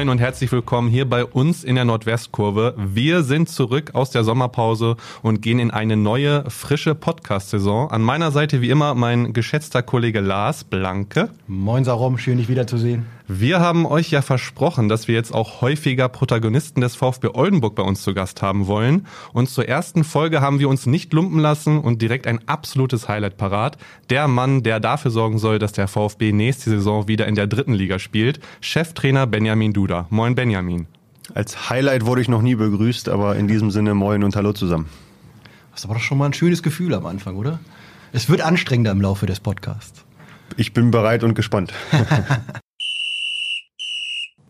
moin und herzlich willkommen hier bei uns in der Nordwestkurve. Wir sind zurück aus der Sommerpause und gehen in eine neue, frische Podcast-Saison. An meiner Seite wie immer mein geschätzter Kollege Lars Blanke. Moin Sarom, schön dich wiederzusehen. Wir haben euch ja versprochen, dass wir jetzt auch häufiger Protagonisten des VfB Oldenburg bei uns zu Gast haben wollen. Und zur ersten Folge haben wir uns nicht lumpen lassen und direkt ein absolutes Highlight parat. Der Mann, der dafür sorgen soll, dass der VfB nächste Saison wieder in der dritten Liga spielt. Cheftrainer Benjamin Duda. Moin Benjamin. Als Highlight wurde ich noch nie begrüßt, aber in diesem Sinne moin und hallo zusammen. Das war doch schon mal ein schönes Gefühl am Anfang, oder? Es wird anstrengender im Laufe des Podcasts. Ich bin bereit und gespannt.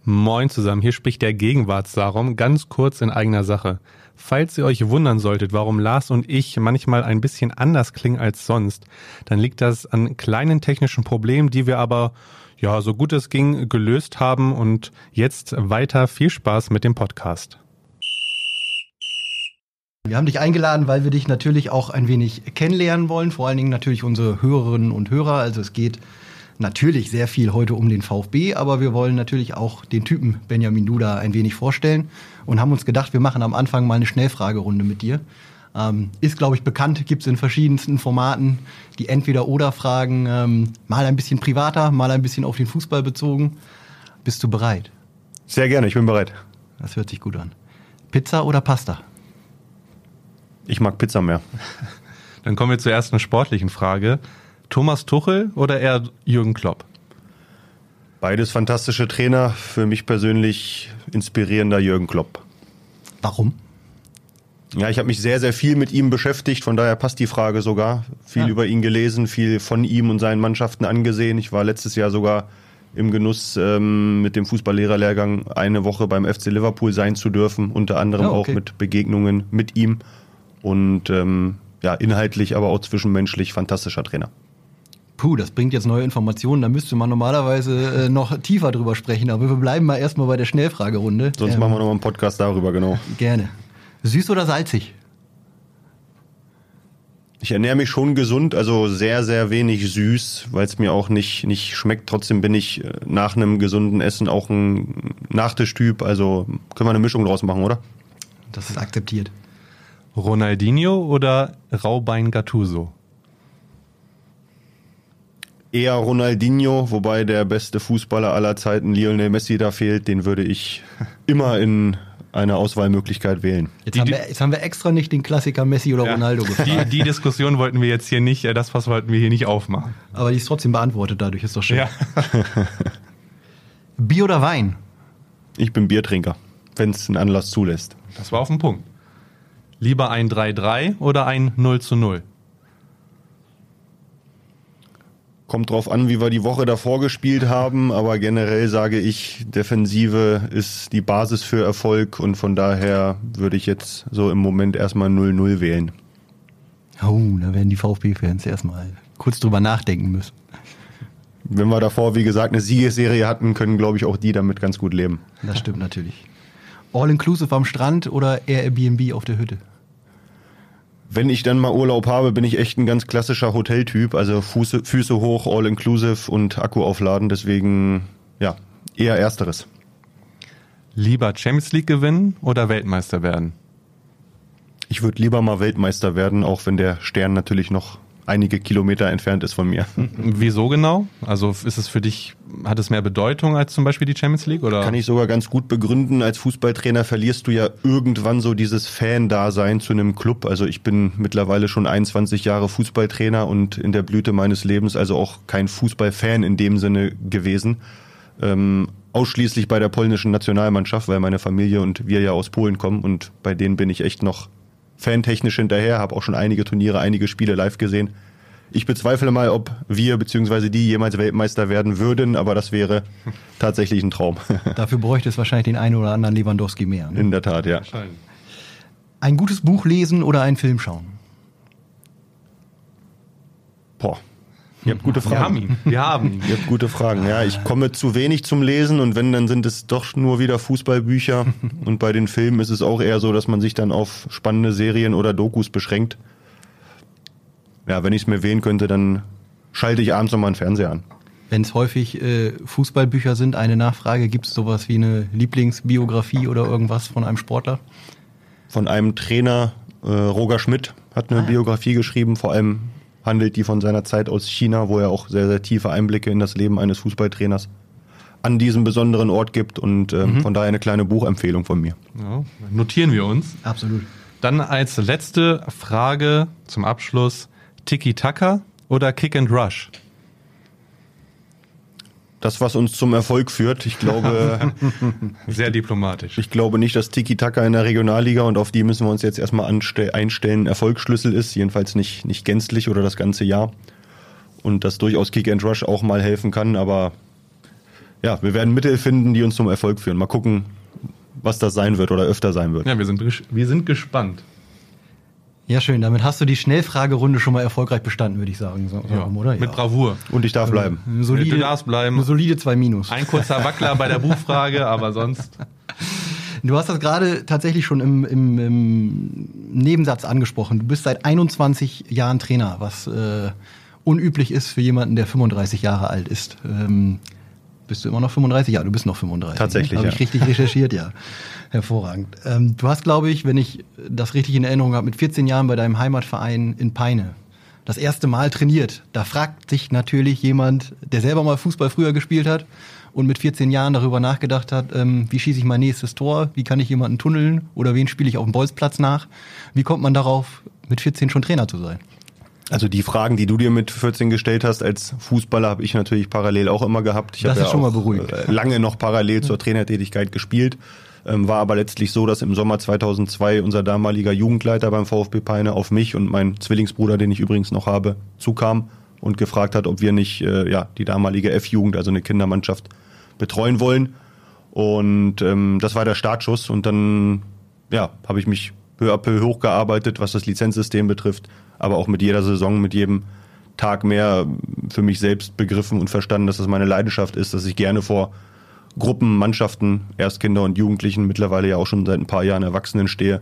Moin zusammen, hier spricht der Gegenwartssarum, ganz kurz in eigener Sache. Falls ihr euch wundern solltet, warum Lars und ich manchmal ein bisschen anders klingen als sonst, dann liegt das an kleinen technischen Problemen, die wir aber, ja, so gut es ging, gelöst haben und jetzt weiter viel Spaß mit dem Podcast. Wir haben dich eingeladen, weil wir dich natürlich auch ein wenig kennenlernen wollen, vor allen Dingen natürlich unsere Hörerinnen und Hörer. Also es geht natürlich sehr viel heute um den VfB, aber wir wollen natürlich auch den Typen Benjamin Duda ein wenig vorstellen und haben uns gedacht, wir machen am Anfang mal eine Schnellfragerunde mit dir. Ähm, ist, glaube ich, bekannt, gibt es in verschiedensten Formaten die Entweder-Oder-Fragen, ähm, mal ein bisschen privater, mal ein bisschen auf den Fußball bezogen. Bist du bereit? Sehr gerne, ich bin bereit. Das hört sich gut an. Pizza oder Pasta? Ich mag Pizza mehr. Dann kommen wir zur ersten sportlichen Frage. Thomas Tuchel oder eher Jürgen Klopp? Beides fantastische Trainer. Für mich persönlich inspirierender Jürgen Klopp. Warum? Ja, ich habe mich sehr, sehr viel mit ihm beschäftigt, von daher passt die Frage sogar. Viel ja. über ihn gelesen, viel von ihm und seinen Mannschaften angesehen. Ich war letztes Jahr sogar im Genuss, ähm, mit dem Fußballlehrerlehrgang eine Woche beim FC Liverpool sein zu dürfen, unter anderem oh, okay. auch mit Begegnungen mit ihm. Und ähm, ja, inhaltlich, aber auch zwischenmenschlich fantastischer Trainer. Puh, das bringt jetzt neue Informationen. Da müsste man normalerweise äh, noch tiefer drüber sprechen. Aber wir bleiben mal erstmal bei der Schnellfragerunde. Sonst ähm, machen wir noch mal einen Podcast darüber, genau. Gerne. Süß oder salzig? Ich ernähre mich schon gesund, also sehr, sehr wenig süß, weil es mir auch nicht, nicht schmeckt. Trotzdem bin ich äh, nach einem gesunden Essen auch ein Nachtischtyp. Also können wir eine Mischung draus machen, oder? Das ist akzeptiert. Ronaldinho oder Raubein Gattuso? Eher Ronaldinho, wobei der beste Fußballer aller Zeiten Lionel Messi da fehlt. Den würde ich immer in eine Auswahlmöglichkeit wählen. Jetzt, die, haben, wir, jetzt haben wir extra nicht den Klassiker Messi oder ja, Ronaldo gefragt. Die, die, Diskussion wollten wir jetzt hier nicht, äh, das was wollten wir hier nicht aufmachen. Aber die ist trotzdem beantwortet dadurch, ist doch schön. Ja. Bier oder Wein? Ich bin Biertrinker, wenn es einen Anlass zulässt. Das war auf den Punkt. Lieber ein 3-3 oder ein 0 zu 0? Kommt drauf an, wie wir die Woche davor gespielt haben, aber generell sage ich, Defensive ist die Basis für Erfolg und von daher würde ich jetzt so im Moment erstmal 0-0 wählen. Oh, da werden die VfB-Fans erstmal kurz drüber nachdenken müssen. Wenn wir davor, wie gesagt, eine Siegesserie hatten, können, glaube ich, auch die damit ganz gut leben. Das stimmt natürlich. All-inclusive am Strand oder Airbnb auf der Hütte? Wenn ich dann mal Urlaub habe, bin ich echt ein ganz klassischer Hoteltyp. Also Fuße, Füße hoch, all inclusive und Akku aufladen. Deswegen, ja, eher ersteres. Lieber Champions League gewinnen oder Weltmeister werden? Ich würde lieber mal Weltmeister werden, auch wenn der Stern natürlich noch einige Kilometer entfernt ist von mir. Wieso genau? Also ist es für dich, hat es mehr Bedeutung als zum Beispiel die Champions League? Oder? Kann ich sogar ganz gut begründen. Als Fußballtrainer verlierst du ja irgendwann so dieses Fan-Dasein zu einem Club. Also ich bin mittlerweile schon 21 Jahre Fußballtrainer und in der Blüte meines Lebens also auch kein Fußballfan in dem Sinne gewesen. Ähm, ausschließlich bei der polnischen Nationalmannschaft, weil meine Familie und wir ja aus Polen kommen und bei denen bin ich echt noch fantechnisch hinterher, habe auch schon einige Turniere, einige Spiele live gesehen. Ich bezweifle mal, ob wir bzw. die jemals Weltmeister werden würden, aber das wäre tatsächlich ein Traum. Dafür bräuchte es wahrscheinlich den einen oder anderen Lewandowski mehr. Ne? In der Tat, ja. Ein gutes Buch lesen oder einen Film schauen? Boah, Ihr habt gute Fragen. Wir haben ihn. Wir haben ihn. Ihr habt gute Fragen. Ja, ich komme zu wenig zum Lesen und wenn, dann sind es doch nur wieder Fußballbücher. Und bei den Filmen ist es auch eher so, dass man sich dann auf spannende Serien oder Dokus beschränkt. Ja, wenn ich es mir wählen könnte, dann schalte ich abends nochmal einen Fernseher an. Wenn es häufig äh, Fußballbücher sind, eine Nachfrage, gibt es sowas wie eine Lieblingsbiografie oder irgendwas von einem Sportler? Von einem Trainer, äh, Roger Schmidt, hat eine ah. Biografie geschrieben, vor allem handelt die von seiner Zeit aus China, wo er auch sehr, sehr tiefe Einblicke in das Leben eines Fußballtrainers an diesem besonderen Ort gibt und äh, mhm. von daher eine kleine Buchempfehlung von mir. Ja, notieren wir uns. Absolut. Dann als letzte Frage zum Abschluss: Tiki-Taka oder Kick and Rush? Das, was uns zum Erfolg führt. Ich glaube. Sehr diplomatisch. Ich glaube nicht, dass Tiki-Taka in der Regionalliga und auf die müssen wir uns jetzt erstmal einstellen, Erfolgsschlüssel ist. Jedenfalls nicht, nicht gänzlich oder das ganze Jahr. Und dass durchaus Kick and Rush auch mal helfen kann. Aber ja, wir werden Mittel finden, die uns zum Erfolg führen. Mal gucken, was das sein wird oder öfter sein wird. Ja, wir sind, wir sind gespannt. Ja, schön. Damit hast du die Schnellfragerunde schon mal erfolgreich bestanden, würde ich sagen. So, ja, oder? Mit ja. Bravour. Und ich darf also, bleiben. Eine solide, du darfst bleiben. Eine solide 2 Minus. Ein kurzer Wackler bei der Buchfrage, aber sonst. Du hast das gerade tatsächlich schon im, im, im, Nebensatz angesprochen. Du bist seit 21 Jahren Trainer, was äh, unüblich ist für jemanden, der 35 Jahre alt ist. Ähm, bist du immer noch 35? Ja, du bist noch 35. Tatsächlich, ne? Habe ja. ich richtig recherchiert, ja. Hervorragend. Ähm, du hast, glaube ich, wenn ich das richtig in Erinnerung habe, mit 14 Jahren bei deinem Heimatverein in Peine das erste Mal trainiert. Da fragt sich natürlich jemand, der selber mal Fußball früher gespielt hat und mit 14 Jahren darüber nachgedacht hat, ähm, wie schieße ich mein nächstes Tor, wie kann ich jemanden tunneln oder wen spiele ich auf dem Bolzplatz nach. Wie kommt man darauf, mit 14 schon Trainer zu sein? Also die Fragen, die du dir mit 14 gestellt hast als Fußballer, habe ich natürlich parallel auch immer gehabt. Ich das ist ja schon mal beruhigt. Äh, lange noch parallel zur Trainertätigkeit gespielt. Ähm, war aber letztlich so, dass im Sommer 2002 unser damaliger Jugendleiter beim VfB Peine auf mich und meinen Zwillingsbruder, den ich übrigens noch habe, zukam und gefragt hat, ob wir nicht äh, ja, die damalige F-Jugend, also eine Kindermannschaft, betreuen wollen. Und ähm, das war der Startschuss. Und dann ja, habe ich mich peu à peu hochgearbeitet, was das Lizenzsystem betrifft aber auch mit jeder Saison, mit jedem Tag mehr für mich selbst begriffen und verstanden, dass das meine Leidenschaft ist, dass ich gerne vor Gruppen, Mannschaften, Erstkinder und Jugendlichen, mittlerweile ja auch schon seit ein paar Jahren Erwachsenen stehe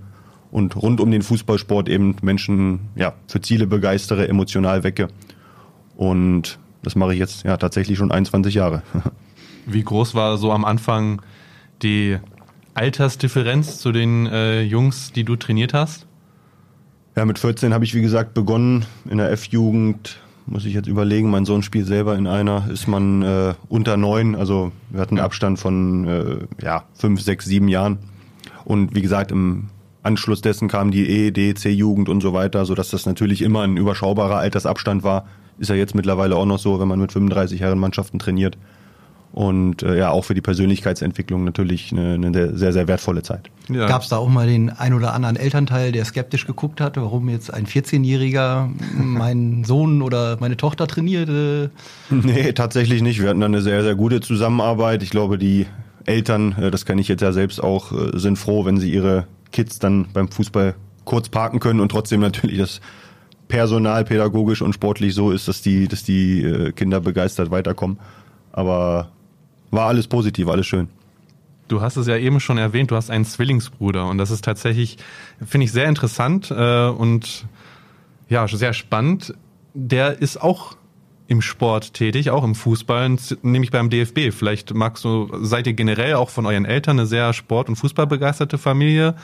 und rund um den Fußballsport eben Menschen ja, für Ziele begeistere, emotional wecke. Und das mache ich jetzt ja tatsächlich schon 21 Jahre. Wie groß war so am Anfang die Altersdifferenz zu den äh, Jungs, die du trainiert hast? Ja, mit 14 habe ich, wie gesagt, begonnen. In der F-Jugend muss ich jetzt überlegen, mein Sohn spielt selber in einer, ist man äh, unter neun, also wir hatten einen Abstand von äh, ja, fünf, sechs, sieben Jahren. Und wie gesagt, im Anschluss dessen kam die E, D, C-Jugend und so weiter, sodass das natürlich immer ein überschaubarer Altersabstand war. Ist ja jetzt mittlerweile auch noch so, wenn man mit 35 Herrenmannschaften trainiert und äh, ja auch für die Persönlichkeitsentwicklung natürlich eine, eine sehr, sehr wertvolle Zeit. Ja. Gab es da auch mal den ein oder anderen Elternteil, der skeptisch geguckt hat, warum jetzt ein 14-Jähriger meinen Sohn oder meine Tochter trainiert? Nee, tatsächlich nicht. Wir hatten da eine sehr, sehr gute Zusammenarbeit. Ich glaube, die Eltern, äh, das kenne ich jetzt ja selbst auch, äh, sind froh, wenn sie ihre Kids dann beim Fußball kurz parken können und trotzdem natürlich das Personal pädagogisch und sportlich so ist, dass die, dass die äh, Kinder begeistert weiterkommen. Aber war alles positiv, alles schön. Du hast es ja eben schon erwähnt, du hast einen Zwillingsbruder und das ist tatsächlich, finde ich, sehr interessant äh, und ja, sehr spannend. Der ist auch im Sport tätig, auch im Fußball, nämlich beim DFB. Vielleicht magst du, seid ihr generell auch von euren Eltern eine sehr Sport- und Fußballbegeisterte Familie?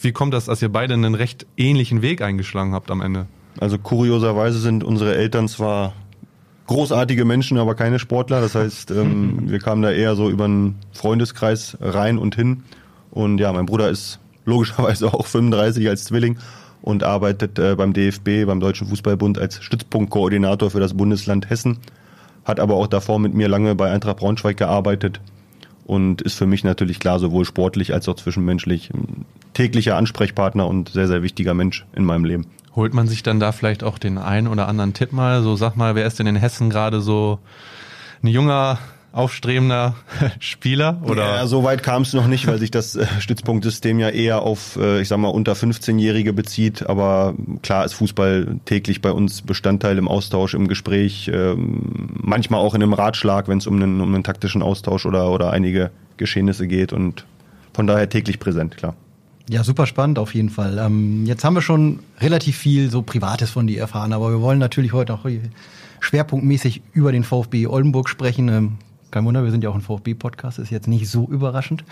Wie kommt das, dass ihr beide einen recht ähnlichen Weg eingeschlagen habt am Ende? Also kurioserweise sind unsere Eltern zwar großartige Menschen, aber keine Sportler. Das heißt, ähm, wir kamen da eher so über einen Freundeskreis rein und hin. Und ja, mein Bruder ist logischerweise auch 35 als Zwilling und arbeitet äh, beim DFB, beim Deutschen Fußballbund als Stützpunktkoordinator für das Bundesland Hessen. Hat aber auch davor mit mir lange bei Eintracht Braunschweig gearbeitet und ist für mich natürlich klar, sowohl sportlich als auch zwischenmenschlich ein täglicher Ansprechpartner und sehr, sehr wichtiger Mensch in meinem Leben. Holt man sich dann da vielleicht auch den einen oder anderen Tipp mal? So sag mal, wer ist denn in Hessen gerade so ein junger, aufstrebender Spieler? Oder? Ja, so weit kam es noch nicht, weil sich das äh, Stützpunktsystem ja eher auf, äh, ich sag mal, unter 15-Jährige bezieht. Aber klar ist Fußball täglich bei uns Bestandteil im Austausch, im Gespräch, ähm, manchmal auch in einem Ratschlag, wenn es um einen, um einen taktischen Austausch oder, oder einige Geschehnisse geht. Und von daher täglich präsent, klar. Ja, super spannend auf jeden Fall. Ähm, jetzt haben wir schon relativ viel so Privates von dir erfahren, aber wir wollen natürlich heute auch schwerpunktmäßig über den VfB Oldenburg sprechen. Ähm, kein Wunder, wir sind ja auch ein VfB-Podcast, ist jetzt nicht so überraschend.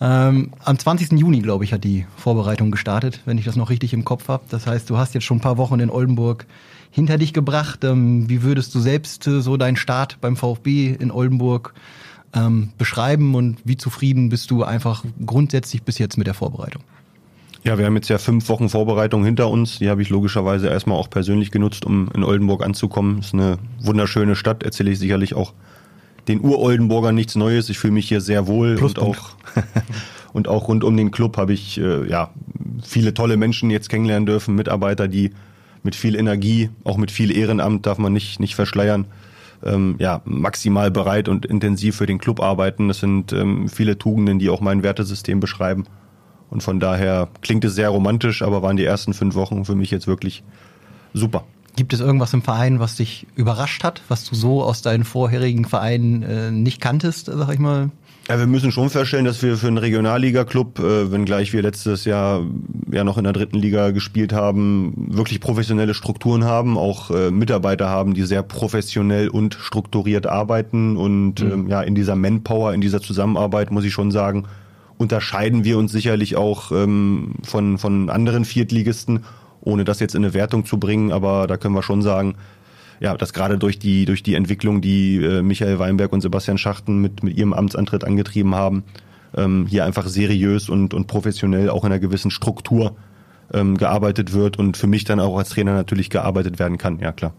Ähm, am 20. Juni, glaube ich, hat die Vorbereitung gestartet, wenn ich das noch richtig im Kopf habe. Das heißt, du hast jetzt schon ein paar Wochen in Oldenburg hinter dich gebracht. Ähm, wie würdest du selbst äh, so deinen Start beim VfB in Oldenburg ähm, beschreiben und wie zufrieden bist du einfach grundsätzlich bis jetzt mit der Vorbereitung? Ja, wir haben jetzt ja fünf Wochen Vorbereitung hinter uns. Die habe ich logischerweise erstmal auch persönlich genutzt, um in Oldenburg anzukommen. Ist eine wunderschöne Stadt, erzähle ich sicherlich auch den Ur-Oldenburger nichts Neues. Ich fühle mich hier sehr wohl und auch, und auch rund um den Club habe ich äh, ja viele tolle Menschen jetzt kennenlernen dürfen, Mitarbeiter, die mit viel Energie, auch mit viel Ehrenamt, darf man nicht, nicht verschleiern, ähm, ja, maximal bereit und intensiv für den Club arbeiten. Das sind ähm, viele Tugenden, die auch mein Wertesystem beschreiben. Und von daher klingt es sehr romantisch, aber waren die ersten fünf Wochen für mich jetzt wirklich super. Gibt es irgendwas im Verein, was dich überrascht hat, was du so aus deinen vorherigen Vereinen äh, nicht kanntest, sag ich mal? Ja, wir müssen schon feststellen, dass wir für einen Regionalliga-Club, äh, wenngleich wir letztes Jahr ja noch in der dritten Liga gespielt haben, wirklich professionelle Strukturen haben, auch äh, Mitarbeiter haben, die sehr professionell und strukturiert arbeiten und mhm. ähm, ja in dieser Manpower, in dieser Zusammenarbeit muss ich schon sagen, unterscheiden wir uns sicherlich auch ähm, von von anderen Viertligisten ohne das jetzt in eine Wertung zu bringen, aber da können wir schon sagen, ja, dass gerade durch die, durch die Entwicklung, die äh, Michael Weinberg und Sebastian Schachten mit, mit ihrem Amtsantritt angetrieben haben, ähm, hier einfach seriös und, und professionell auch in einer gewissen Struktur ähm, gearbeitet wird und für mich dann auch als Trainer natürlich gearbeitet werden kann, ja klar.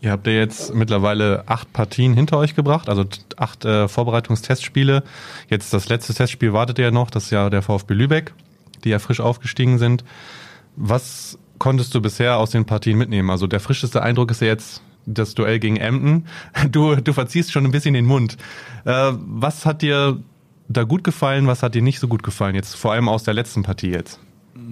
Ihr habt ja jetzt mittlerweile acht Partien hinter euch gebracht, also acht äh, Vorbereitungstestspiele. Jetzt das letzte Testspiel wartet ja noch, das ist ja der VfB Lübeck, die ja frisch aufgestiegen sind. Was konntest du bisher aus den Partien mitnehmen? Also der frischeste Eindruck ist ja jetzt das Duell gegen Emden. Du, du verziehst schon ein bisschen den Mund. Äh, was hat dir da gut gefallen, was hat dir nicht so gut gefallen, jetzt vor allem aus der letzten Partie jetzt?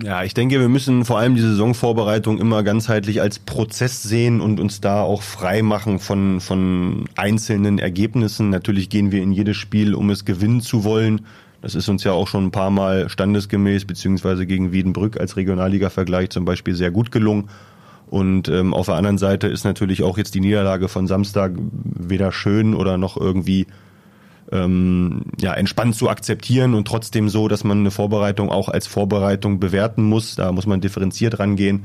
Ja, ich denke, wir müssen vor allem die Saisonvorbereitung immer ganzheitlich als Prozess sehen und uns da auch frei machen von, von einzelnen Ergebnissen. Natürlich gehen wir in jedes Spiel, um es gewinnen zu wollen. Das ist uns ja auch schon ein paar Mal standesgemäß, beziehungsweise gegen Wiedenbrück als Regionalliga-Vergleich zum Beispiel sehr gut gelungen. Und ähm, auf der anderen Seite ist natürlich auch jetzt die Niederlage von Samstag weder schön oder noch irgendwie ähm, ja, entspannt zu akzeptieren und trotzdem so, dass man eine Vorbereitung auch als Vorbereitung bewerten muss. Da muss man differenziert rangehen.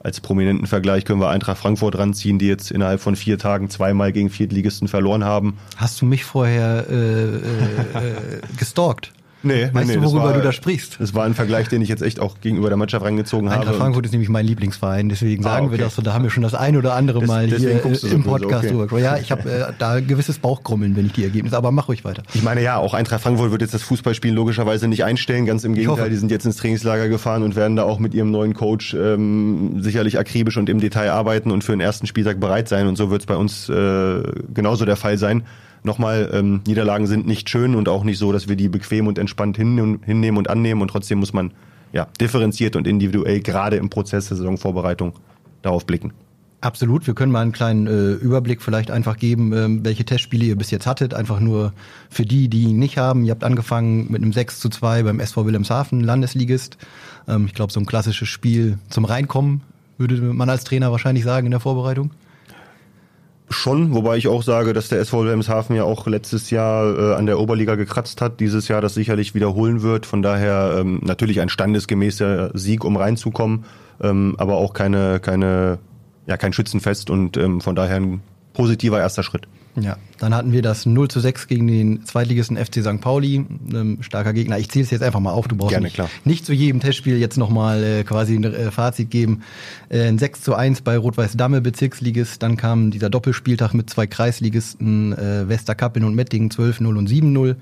Als prominenten Vergleich können wir Eintracht Frankfurt ranziehen, die jetzt innerhalb von vier Tagen zweimal gegen Viertligisten verloren haben. Hast du mich vorher äh, äh, äh gestalkt? Nee, weißt nee, du, worüber war, du da sprichst? Das war ein Vergleich, den ich jetzt echt auch gegenüber der Mannschaft rangezogen Eintracht habe. Eintracht Frankfurt ist nämlich mein Lieblingsverein, deswegen ah, sagen okay. wir das. Und da haben wir schon das ein oder andere Mal das, hier so im Podcast drüber. Okay. Ja, ich habe äh, da gewisses Bauchkrummeln, wenn ich die Ergebnisse, aber mach ruhig weiter. Ich meine ja, auch Eintracht Frankfurt wird jetzt das Fußballspiel logischerweise nicht einstellen, ganz im Gegenteil, die sind jetzt ins Trainingslager gefahren und werden da auch mit ihrem neuen Coach ähm, sicherlich akribisch und im Detail arbeiten und für den ersten Spieltag bereit sein und so wird es bei uns äh, genauso der Fall sein nochmal, ähm, Niederlagen sind nicht schön und auch nicht so, dass wir die bequem und entspannt hinnehmen und annehmen und trotzdem muss man ja differenziert und individuell gerade im Prozess der Saisonvorbereitung darauf blicken. Absolut, wir können mal einen kleinen äh, Überblick vielleicht einfach geben, ähm, welche Testspiele ihr bis jetzt hattet. Einfach nur für die, die ihn nicht haben. Ihr habt angefangen mit einem 6 zu 2 beim SV Wilhelmshaven, Landesligist. Ähm, ich glaube, so ein klassisches Spiel zum Reinkommen, würde man als Trainer wahrscheinlich sagen in der Vorbereitung. Schon, wobei ich auch sage, dass der SV Wilhelmshaven ja auch letztes Jahr äh, an der Oberliga gekratzt hat, dieses Jahr das sicherlich wiederholen wird. Von daher ähm, natürlich ein standesgemäßer Sieg, um reinzukommen, ähm, aber auch keine, keine, ja, kein Schützenfest und ähm, von daher ein positiver erster Schritt. Ja, dann hatten wir das 0 zu 6 gegen den Zweitligisten FC St. Pauli, ein starker Gegner. Ich zähle es jetzt einfach mal auf, du brauchst Gerne, nicht, klar. nicht zu jedem Testspiel jetzt nochmal äh, quasi ein äh, Fazit geben. Äh, ein 6 zu 1 bei Rot-Weiß Damme Bezirksligist, dann kam dieser Doppelspieltag mit zwei Kreisligisten, äh, Westerkappeln und Mettingen 12-0 und 7-0.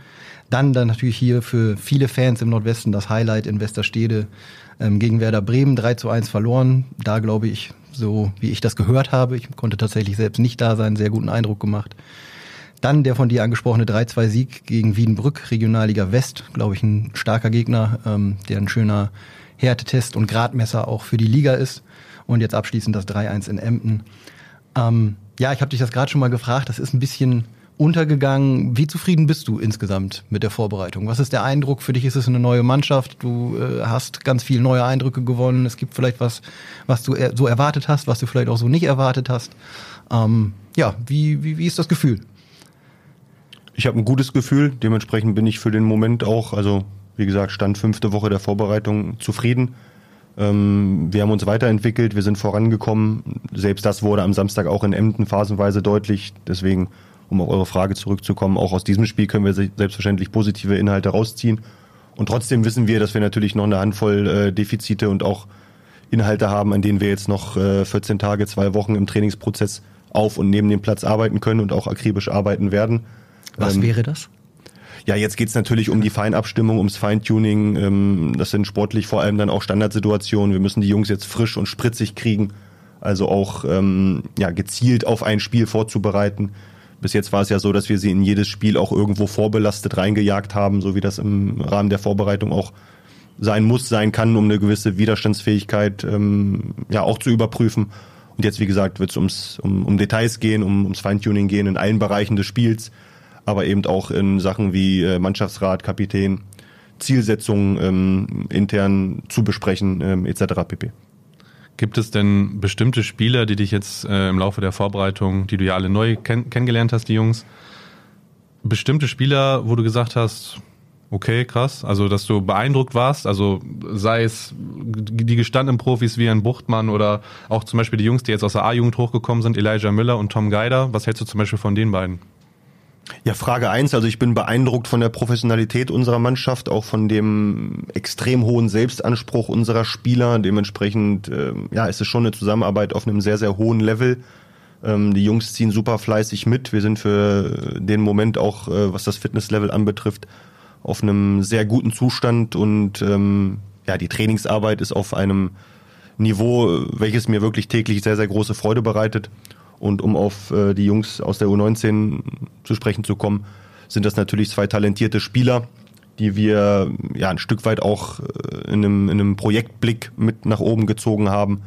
Dann dann natürlich hier für viele Fans im Nordwesten das Highlight in Westerstede ähm, gegen Werder Bremen 3 zu 1 verloren. Da glaube ich, so wie ich das gehört habe, ich konnte tatsächlich selbst nicht da sein, sehr guten Eindruck gemacht. Dann der von dir angesprochene 3-2-Sieg gegen Wiedenbrück, Regionalliga West, glaube ich, ein starker Gegner, ähm, der ein schöner Härtetest und Gradmesser auch für die Liga ist. Und jetzt abschließend das 3-1 in Emden. Ähm, ja, ich habe dich das gerade schon mal gefragt, das ist ein bisschen untergegangen. Wie zufrieden bist du insgesamt mit der Vorbereitung? Was ist der Eindruck? Für dich ist es eine neue Mannschaft. Du äh, hast ganz viele neue Eindrücke gewonnen. Es gibt vielleicht was, was du er so erwartet hast, was du vielleicht auch so nicht erwartet hast. Ähm, ja, wie, wie, wie ist das Gefühl? Ich habe ein gutes Gefühl. Dementsprechend bin ich für den Moment auch, also wie gesagt, stand fünfte Woche der Vorbereitung zufrieden. Ähm, wir haben uns weiterentwickelt, wir sind vorangekommen. Selbst das wurde am Samstag auch in Emden phasenweise deutlich. Deswegen um auf eure Frage zurückzukommen, auch aus diesem Spiel können wir selbstverständlich positive Inhalte rausziehen. Und trotzdem wissen wir, dass wir natürlich noch eine Handvoll äh, Defizite und auch Inhalte haben, an denen wir jetzt noch äh, 14 Tage, zwei Wochen im Trainingsprozess auf und neben dem Platz arbeiten können und auch akribisch arbeiten werden. Was ähm, wäre das? Ja, jetzt geht's natürlich um die Feinabstimmung, ums Feintuning. Ähm, das sind sportlich vor allem dann auch Standardsituationen. Wir müssen die Jungs jetzt frisch und spritzig kriegen, also auch ähm, ja, gezielt auf ein Spiel vorzubereiten. Bis jetzt war es ja so, dass wir sie in jedes Spiel auch irgendwo vorbelastet reingejagt haben, so wie das im Rahmen der Vorbereitung auch sein muss, sein kann, um eine gewisse Widerstandsfähigkeit ähm, ja auch zu überprüfen. Und jetzt, wie gesagt, wird es ums, um, um Details gehen, um, ums Feintuning gehen in allen Bereichen des Spiels, aber eben auch in Sachen wie äh, Mannschaftsrat, Kapitän, Zielsetzungen ähm, intern zu besprechen, ähm, etc. pp. Gibt es denn bestimmte Spieler, die dich jetzt äh, im Laufe der Vorbereitung, die du ja alle neu kenn kennengelernt hast, die Jungs, bestimmte Spieler, wo du gesagt hast, okay, krass, also dass du beeindruckt warst, also sei es die gestandenen Profis wie ein Buchtmann oder auch zum Beispiel die Jungs, die jetzt aus der A-Jugend hochgekommen sind, Elijah Müller und Tom Geider, was hältst du zum Beispiel von den beiden? Ja, Frage eins. Also ich bin beeindruckt von der Professionalität unserer Mannschaft, auch von dem extrem hohen Selbstanspruch unserer Spieler. Dementsprechend äh, ja, ist es schon eine Zusammenarbeit auf einem sehr, sehr hohen Level. Ähm, die Jungs ziehen super fleißig mit. Wir sind für den Moment auch, äh, was das Fitnesslevel anbetrifft, auf einem sehr guten Zustand und ähm, ja, die Trainingsarbeit ist auf einem Niveau, welches mir wirklich täglich sehr, sehr große Freude bereitet. Und um auf äh, die Jungs aus der U19 zu sprechen zu kommen, sind das natürlich zwei talentierte Spieler, die wir ja ein Stück weit auch äh, in einem, in einem Projektblick mit nach oben gezogen haben.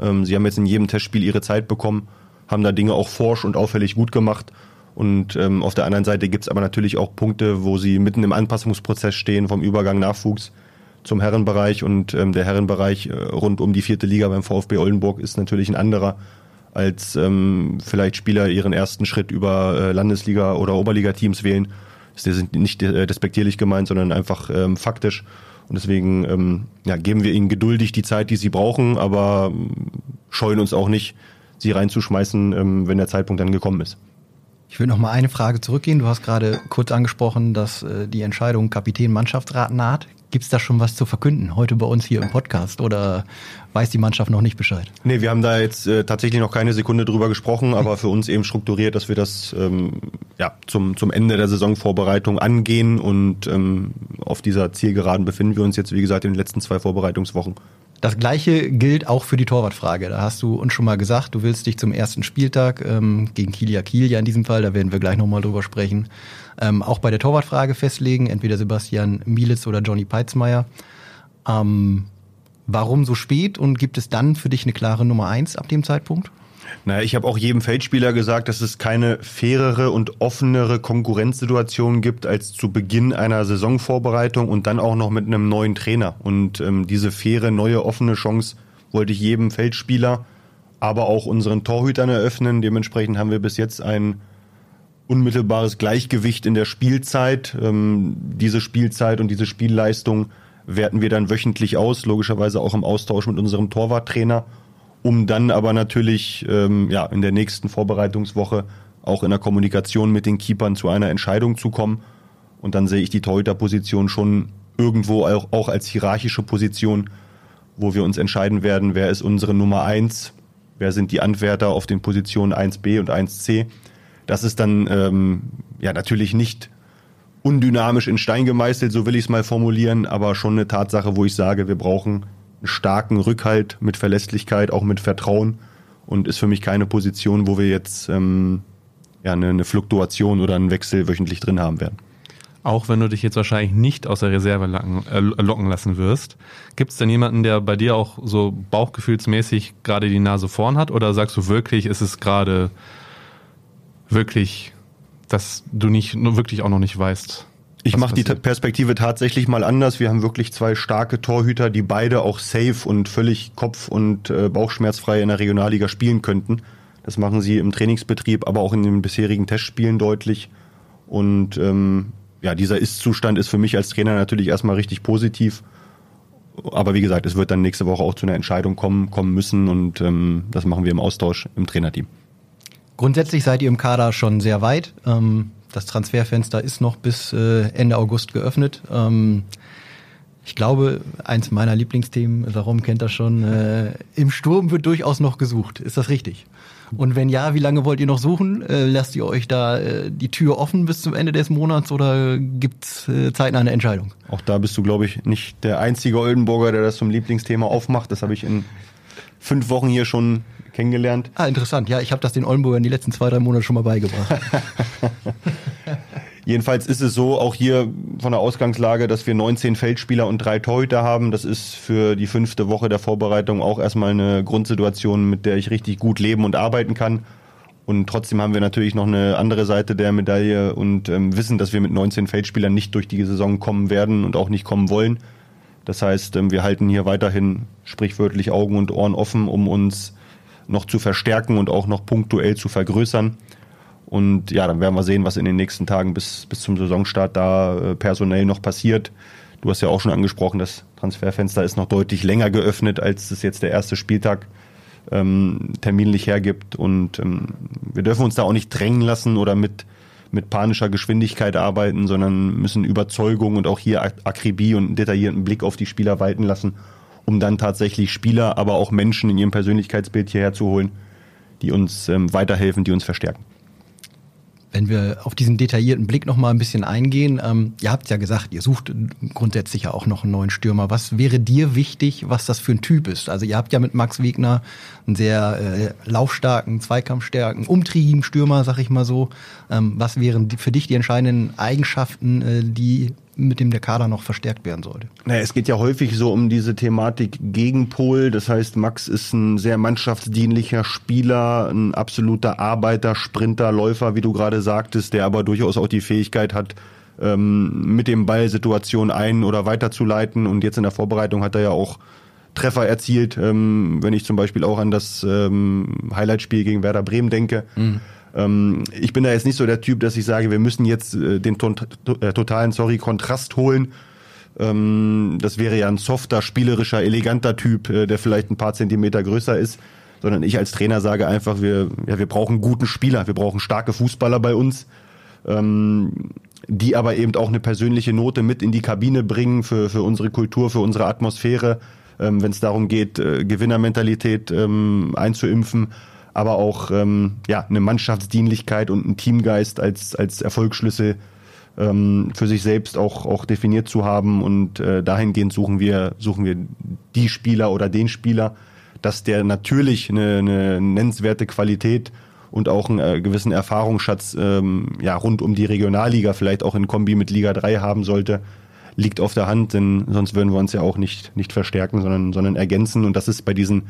Ähm, sie haben jetzt in jedem Testspiel ihre Zeit bekommen, haben da Dinge auch forsch und auffällig gut gemacht. Und ähm, auf der anderen Seite gibt's aber natürlich auch Punkte, wo sie mitten im Anpassungsprozess stehen, vom Übergang Nachwuchs zum Herrenbereich. Und ähm, der Herrenbereich äh, rund um die vierte Liga beim VfB Oldenburg ist natürlich ein anderer als ähm, vielleicht Spieler ihren ersten Schritt über äh, Landesliga- oder Oberliga-Teams wählen. Das ist nicht äh, despektierlich gemeint, sondern einfach ähm, faktisch. Und deswegen ähm, ja, geben wir ihnen geduldig die Zeit, die sie brauchen, aber ähm, scheuen uns auch nicht, sie reinzuschmeißen, ähm, wenn der Zeitpunkt dann gekommen ist. Ich will noch mal eine Frage zurückgehen. Du hast gerade kurz angesprochen, dass äh, die Entscheidung Kapitän Mannschaftsrat naht. Gibt es da schon was zu verkünden heute bei uns hier im Podcast oder weiß die Mannschaft noch nicht Bescheid? Nee, wir haben da jetzt äh, tatsächlich noch keine Sekunde drüber gesprochen, aber für uns eben strukturiert, dass wir das ähm, ja, zum, zum Ende der Saisonvorbereitung angehen und ähm, auf dieser Zielgeraden befinden wir uns jetzt, wie gesagt, in den letzten zwei Vorbereitungswochen. Das gleiche gilt auch für die Torwartfrage. Da hast du uns schon mal gesagt, du willst dich zum ersten Spieltag ähm, gegen Kilia Kiel ja in diesem Fall, da werden wir gleich nochmal drüber sprechen, ähm, auch bei der Torwartfrage festlegen, entweder Sebastian Mielitz oder Johnny Peitzmeier. Ähm, warum so spät und gibt es dann für dich eine klare Nummer eins ab dem Zeitpunkt? Naja, ich habe auch jedem Feldspieler gesagt, dass es keine fairere und offenere Konkurrenzsituation gibt als zu Beginn einer Saisonvorbereitung und dann auch noch mit einem neuen Trainer. Und ähm, diese faire, neue, offene Chance wollte ich jedem Feldspieler, aber auch unseren Torhütern eröffnen. Dementsprechend haben wir bis jetzt ein unmittelbares Gleichgewicht in der Spielzeit. Ähm, diese Spielzeit und diese Spielleistung werten wir dann wöchentlich aus, logischerweise auch im Austausch mit unserem Torwarttrainer um dann aber natürlich ähm, ja, in der nächsten Vorbereitungswoche auch in der Kommunikation mit den Keepern zu einer Entscheidung zu kommen. Und dann sehe ich die Torhüterposition schon irgendwo auch, auch als hierarchische Position, wo wir uns entscheiden werden, wer ist unsere Nummer eins, wer sind die Anwärter auf den Positionen 1b und 1c. Das ist dann ähm, ja natürlich nicht undynamisch in Stein gemeißelt, so will ich es mal formulieren, aber schon eine Tatsache, wo ich sage, wir brauchen starken Rückhalt, mit Verlässlichkeit, auch mit Vertrauen und ist für mich keine Position, wo wir jetzt ähm, ja, eine, eine Fluktuation oder einen Wechsel wöchentlich drin haben werden. Auch wenn du dich jetzt wahrscheinlich nicht aus der Reserve locken, äh, locken lassen wirst, gibt es denn jemanden, der bei dir auch so bauchgefühlsmäßig gerade die Nase vorn hat? Oder sagst du wirklich, ist es gerade wirklich dass du nicht wirklich auch noch nicht weißt. Ich mache die Perspektive tatsächlich mal anders. Wir haben wirklich zwei starke Torhüter, die beide auch safe und völlig kopf- und äh, bauchschmerzfrei in der Regionalliga spielen könnten. Das machen sie im Trainingsbetrieb, aber auch in den bisherigen Testspielen deutlich. Und ähm, ja, dieser Ist-Zustand ist für mich als Trainer natürlich erstmal richtig positiv. Aber wie gesagt, es wird dann nächste Woche auch zu einer Entscheidung kommen, kommen müssen und ähm, das machen wir im Austausch im Trainerteam. Grundsätzlich seid ihr im Kader schon sehr weit. Ähm, das Transferfenster ist noch bis äh, Ende August geöffnet. Ähm, ich glaube, eins meiner Lieblingsthemen, darum kennt er schon, äh, im Sturm wird durchaus noch gesucht. Ist das richtig? Und wenn ja, wie lange wollt ihr noch suchen? Äh, lasst ihr euch da äh, die Tür offen bis zum Ende des Monats oder gibt's äh, zeitnah eine Entscheidung? Auch da bist du, glaube ich, nicht der einzige Oldenburger, der das zum Lieblingsthema aufmacht. Das habe ich in fünf Wochen hier schon kennengelernt. Ah, interessant. Ja, ich habe das den Oldenburgern die letzten zwei, drei Monate schon mal beigebracht. Jedenfalls ist es so, auch hier von der Ausgangslage, dass wir 19 Feldspieler und drei Torhüter haben. Das ist für die fünfte Woche der Vorbereitung auch erstmal eine Grundsituation, mit der ich richtig gut leben und arbeiten kann. Und trotzdem haben wir natürlich noch eine andere Seite der Medaille und ähm, wissen, dass wir mit 19 Feldspielern nicht durch die Saison kommen werden und auch nicht kommen wollen. Das heißt, ähm, wir halten hier weiterhin sprichwörtlich Augen und Ohren offen, um uns noch zu verstärken und auch noch punktuell zu vergrößern. Und ja, dann werden wir sehen, was in den nächsten Tagen bis, bis zum Saisonstart da äh, personell noch passiert. Du hast ja auch schon angesprochen, das Transferfenster ist noch deutlich länger geöffnet, als es jetzt der erste Spieltag ähm, terminlich hergibt. Und ähm, wir dürfen uns da auch nicht drängen lassen oder mit, mit panischer Geschwindigkeit arbeiten, sondern müssen Überzeugung und auch hier Akribie und einen detaillierten Blick auf die Spieler walten lassen, um dann tatsächlich Spieler, aber auch Menschen in ihrem Persönlichkeitsbild hierher zu holen, die uns ähm, weiterhelfen, die uns verstärken. Wenn wir auf diesen detaillierten Blick noch mal ein bisschen eingehen, ähm, ihr habt ja gesagt, ihr sucht grundsätzlich ja auch noch einen neuen Stürmer. Was wäre dir wichtig, was das für ein Typ ist? Also ihr habt ja mit Max Wegner einen sehr äh, laufstarken, zweikampfstärken, umtriebigen Stürmer, sag ich mal so. Ähm, was wären die, für dich die entscheidenden Eigenschaften, äh, die mit dem der Kader noch verstärkt werden sollte. Naja, es geht ja häufig so um diese Thematik Gegenpol. Das heißt, Max ist ein sehr mannschaftsdienlicher Spieler, ein absoluter Arbeiter, Sprinter, Läufer, wie du gerade sagtest, der aber durchaus auch die Fähigkeit hat, ähm, mit dem Ball Situationen ein- oder weiterzuleiten. Und jetzt in der Vorbereitung hat er ja auch Treffer erzielt, ähm, wenn ich zum Beispiel auch an das ähm, Highlight-Spiel gegen Werder Bremen denke. Mhm ähm, ich bin da jetzt nicht so der Typ, dass ich sage, wir müssen jetzt äh, den to äh, totalen, sorry, Kontrast holen. Ähm, das wäre ja ein softer, spielerischer, eleganter Typ, äh, der vielleicht ein paar Zentimeter größer ist. Sondern ich als Trainer sage einfach, wir, ja, wir brauchen guten Spieler, wir brauchen starke Fußballer bei uns, ähm, die aber eben auch eine persönliche Note mit in die Kabine bringen für, für unsere Kultur, für unsere Atmosphäre, ähm, wenn es darum geht, äh, Gewinnermentalität ähm, einzuimpfen aber auch ähm, ja, eine Mannschaftsdienlichkeit und einen Teamgeist als, als Erfolgsschlüssel ähm, für sich selbst auch, auch definiert zu haben. Und äh, dahingehend suchen wir, suchen wir die Spieler oder den Spieler, dass der natürlich eine, eine nennenswerte Qualität und auch einen äh, gewissen Erfahrungsschatz ähm, ja, rund um die Regionalliga, vielleicht auch in Kombi mit Liga 3 haben sollte, liegt auf der Hand, denn sonst würden wir uns ja auch nicht, nicht verstärken, sondern, sondern ergänzen. Und das ist bei diesen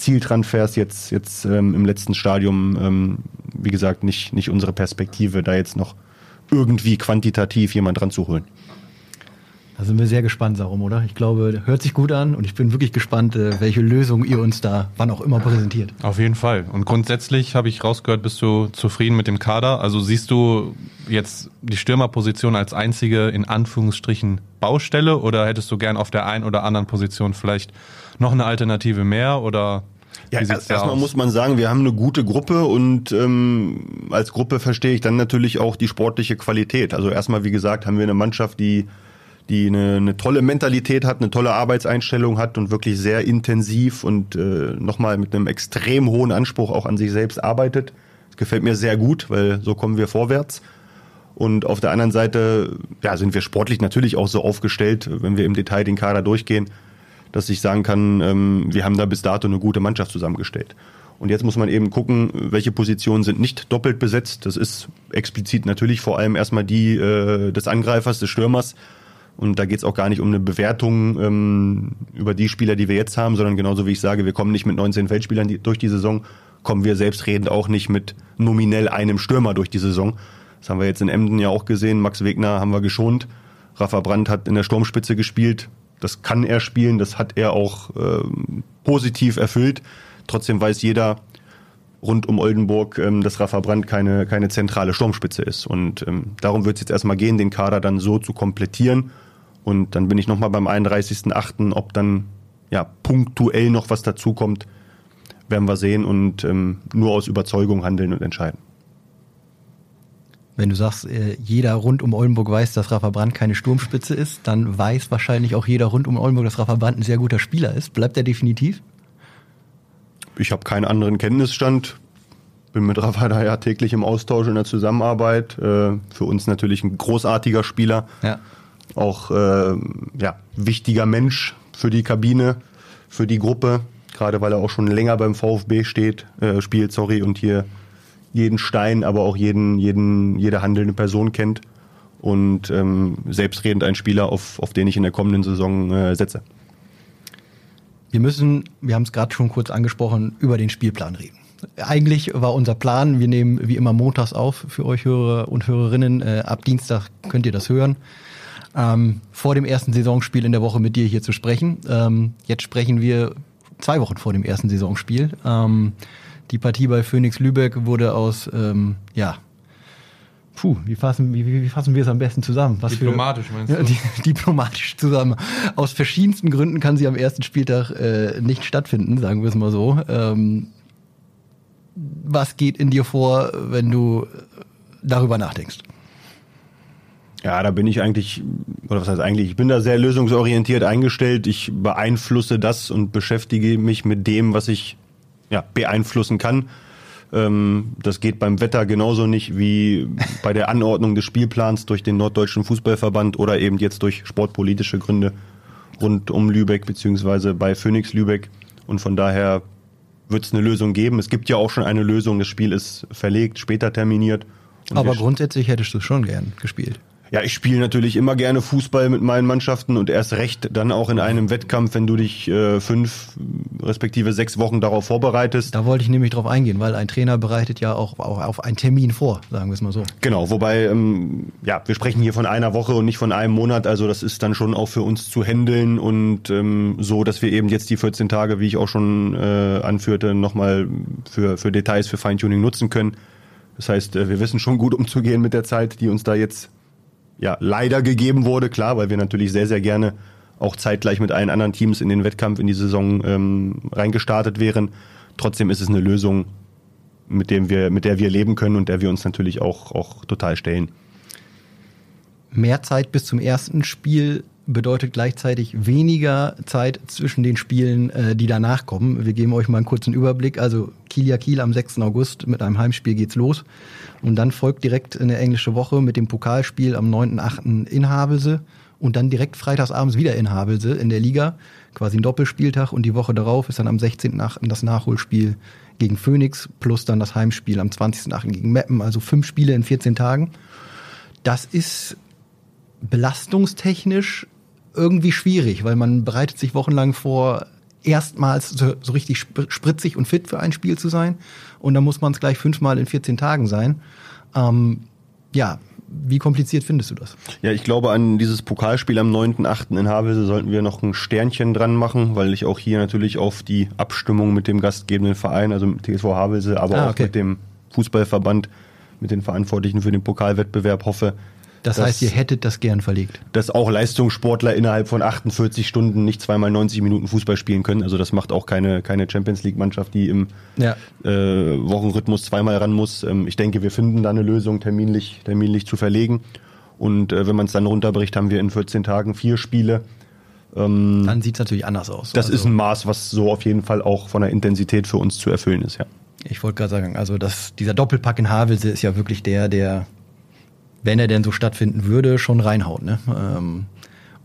Zieltransfers jetzt, jetzt ähm, im letzten Stadium, ähm, wie gesagt, nicht, nicht unsere Perspektive, da jetzt noch irgendwie quantitativ jemand dran zu holen. Da sind wir sehr gespannt, Sarum, oder? Ich glaube, hört sich gut an und ich bin wirklich gespannt, äh, welche Lösung ihr uns da wann auch immer präsentiert. Auf jeden Fall. Und grundsätzlich habe ich rausgehört, bist du zufrieden mit dem Kader? Also siehst du jetzt die Stürmerposition als einzige in Anführungsstrichen Baustelle oder hättest du gern auf der einen oder anderen Position vielleicht noch eine Alternative mehr oder ja, erstmal muss man sagen, wir haben eine gute Gruppe und ähm, als Gruppe verstehe ich dann natürlich auch die sportliche Qualität. Also erstmal, wie gesagt, haben wir eine Mannschaft, die die eine, eine tolle Mentalität hat, eine tolle Arbeitseinstellung hat und wirklich sehr intensiv und äh, nochmal mit einem extrem hohen Anspruch auch an sich selbst arbeitet. Das gefällt mir sehr gut, weil so kommen wir vorwärts. Und auf der anderen Seite ja, sind wir sportlich natürlich auch so aufgestellt, wenn wir im Detail den Kader durchgehen, dass ich sagen kann, ähm, wir haben da bis dato eine gute Mannschaft zusammengestellt. Und jetzt muss man eben gucken, welche Positionen sind nicht doppelt besetzt. Das ist explizit natürlich vor allem erstmal die äh, des Angreifers, des Stürmers. Und da geht es auch gar nicht um eine Bewertung ähm, über die Spieler, die wir jetzt haben, sondern genauso wie ich sage, wir kommen nicht mit 19 Feldspielern die, durch die Saison, kommen wir selbstredend auch nicht mit nominell einem Stürmer durch die Saison, Das haben wir jetzt in Emden ja auch gesehen. Max Wegner haben wir geschont. Rafa Brandt hat in der Sturmspitze gespielt. Das kann er spielen, das hat er auch äh, positiv erfüllt. Trotzdem weiß jeder rund um Oldenburg, ähm, dass Rafa Brandt keine, keine zentrale Sturmspitze ist. Und ähm, darum wird es jetzt erstmal gehen, den Kader dann so zu komplettieren. Und dann bin ich nochmal beim 31.8., ob dann ja punktuell noch was dazukommt, werden wir sehen und ähm, nur aus Überzeugung handeln und entscheiden. Wenn du sagst, äh, jeder rund um Oldenburg weiß, dass Rafa Brandt keine Sturmspitze ist, dann weiß wahrscheinlich auch jeder rund um Oldenburg, dass Rafa Brandt ein sehr guter Spieler ist. Bleibt er definitiv? Ich habe keinen anderen Kenntnisstand. Bin mit Rafa da ja täglich im Austausch in der Zusammenarbeit. Äh, für uns natürlich ein großartiger Spieler. Ja. Auch äh, ja, wichtiger Mensch für die Kabine, für die Gruppe. Gerade weil er auch schon länger beim VfB steht, spielt, sorry, und hier jeden Stein, aber auch jeden, jeden, jede handelnde Person kennt. Und ähm, selbstredend ein Spieler, auf, auf den ich in der kommenden Saison äh, setze. Wir müssen, wir haben es gerade schon kurz angesprochen, über den Spielplan reden. Eigentlich war unser Plan, wir nehmen wie immer montags auf für euch Hörer und Hörerinnen. Äh, ab Dienstag könnt ihr das hören. Ähm, vor dem ersten Saisonspiel in der Woche mit dir hier zu sprechen. Ähm, jetzt sprechen wir zwei Wochen vor dem ersten Saisonspiel. Ähm, die Partie bei Phoenix Lübeck wurde aus, ähm, ja, puh, wie fassen, wie, wie fassen wir es am besten zusammen? Was diplomatisch für, meinst du? Ja, die, diplomatisch zusammen. Aus verschiedensten Gründen kann sie am ersten Spieltag äh, nicht stattfinden, sagen wir es mal so. Ähm, was geht in dir vor, wenn du darüber nachdenkst? Ja, da bin ich eigentlich, oder was heißt eigentlich, ich bin da sehr lösungsorientiert eingestellt. Ich beeinflusse das und beschäftige mich mit dem, was ich ja, beeinflussen kann. Ähm, das geht beim Wetter genauso nicht wie bei der Anordnung des Spielplans durch den Norddeutschen Fußballverband oder eben jetzt durch sportpolitische Gründe rund um Lübeck beziehungsweise bei Phoenix Lübeck. Und von daher wird es eine Lösung geben. Es gibt ja auch schon eine Lösung. Das Spiel ist verlegt, später terminiert. Aber grundsätzlich hättest du es schon gern gespielt. Ja, ich spiele natürlich immer gerne Fußball mit meinen Mannschaften und erst recht dann auch in einem Wettkampf, wenn du dich äh, fünf respektive sechs Wochen darauf vorbereitest. Da wollte ich nämlich drauf eingehen, weil ein Trainer bereitet ja auch, auch auf einen Termin vor, sagen wir es mal so. Genau, wobei, ähm, ja, wir sprechen hier von einer Woche und nicht von einem Monat, also das ist dann schon auch für uns zu handeln und ähm, so, dass wir eben jetzt die 14 Tage, wie ich auch schon äh, anführte, nochmal für, für Details, für Feintuning nutzen können. Das heißt, äh, wir wissen schon gut umzugehen mit der Zeit, die uns da jetzt ja leider gegeben wurde, klar, weil wir natürlich sehr, sehr gerne auch zeitgleich mit allen anderen Teams in den Wettkampf in die Saison ähm, reingestartet wären. Trotzdem ist es eine Lösung, mit, dem wir, mit der wir leben können und der wir uns natürlich auch, auch total stellen. Mehr Zeit bis zum ersten Spiel bedeutet gleichzeitig weniger Zeit zwischen den Spielen, äh, die danach kommen. Wir geben euch mal einen kurzen Überblick. Also Kiel Kiel am 6. August mit einem Heimspiel geht's los. Und dann folgt direkt eine englische Woche mit dem Pokalspiel am 9.8. in Havelse und dann direkt freitagsabends wieder in Havelse in der Liga. Quasi ein Doppelspieltag und die Woche darauf ist dann am 16.8. das Nachholspiel gegen Phoenix plus dann das Heimspiel am 20.8. gegen Meppen. Also fünf Spiele in 14 Tagen. Das ist belastungstechnisch irgendwie schwierig, weil man bereitet sich wochenlang vor, erstmals so, so richtig spritzig und fit für ein Spiel zu sein. Und dann muss man es gleich fünfmal in 14 Tagen sein. Ähm, ja, wie kompliziert findest du das? Ja, ich glaube, an dieses Pokalspiel am 9.8. in Havelse sollten wir noch ein Sternchen dran machen, weil ich auch hier natürlich auf die Abstimmung mit dem gastgebenden Verein, also mit TSV Havelse, aber ah, okay. auch mit dem Fußballverband, mit den Verantwortlichen für den Pokalwettbewerb hoffe, das dass, heißt, ihr hättet das gern verlegt. Dass auch Leistungssportler innerhalb von 48 Stunden nicht zweimal 90 Minuten Fußball spielen können. Also das macht auch keine, keine Champions League-Mannschaft, die im ja. äh, Wochenrhythmus zweimal ran muss. Ähm, ich denke, wir finden da eine Lösung, terminlich, terminlich zu verlegen. Und äh, wenn man es dann runterbricht, haben wir in 14 Tagen vier Spiele. Ähm, dann sieht es natürlich anders aus. Das also, ist ein Maß, was so auf jeden Fall auch von der Intensität für uns zu erfüllen ist, ja. Ich wollte gerade sagen, also das, dieser Doppelpack in Havelse ist ja wirklich der, der wenn er denn so stattfinden würde, schon reinhaut. Ne? Ähm,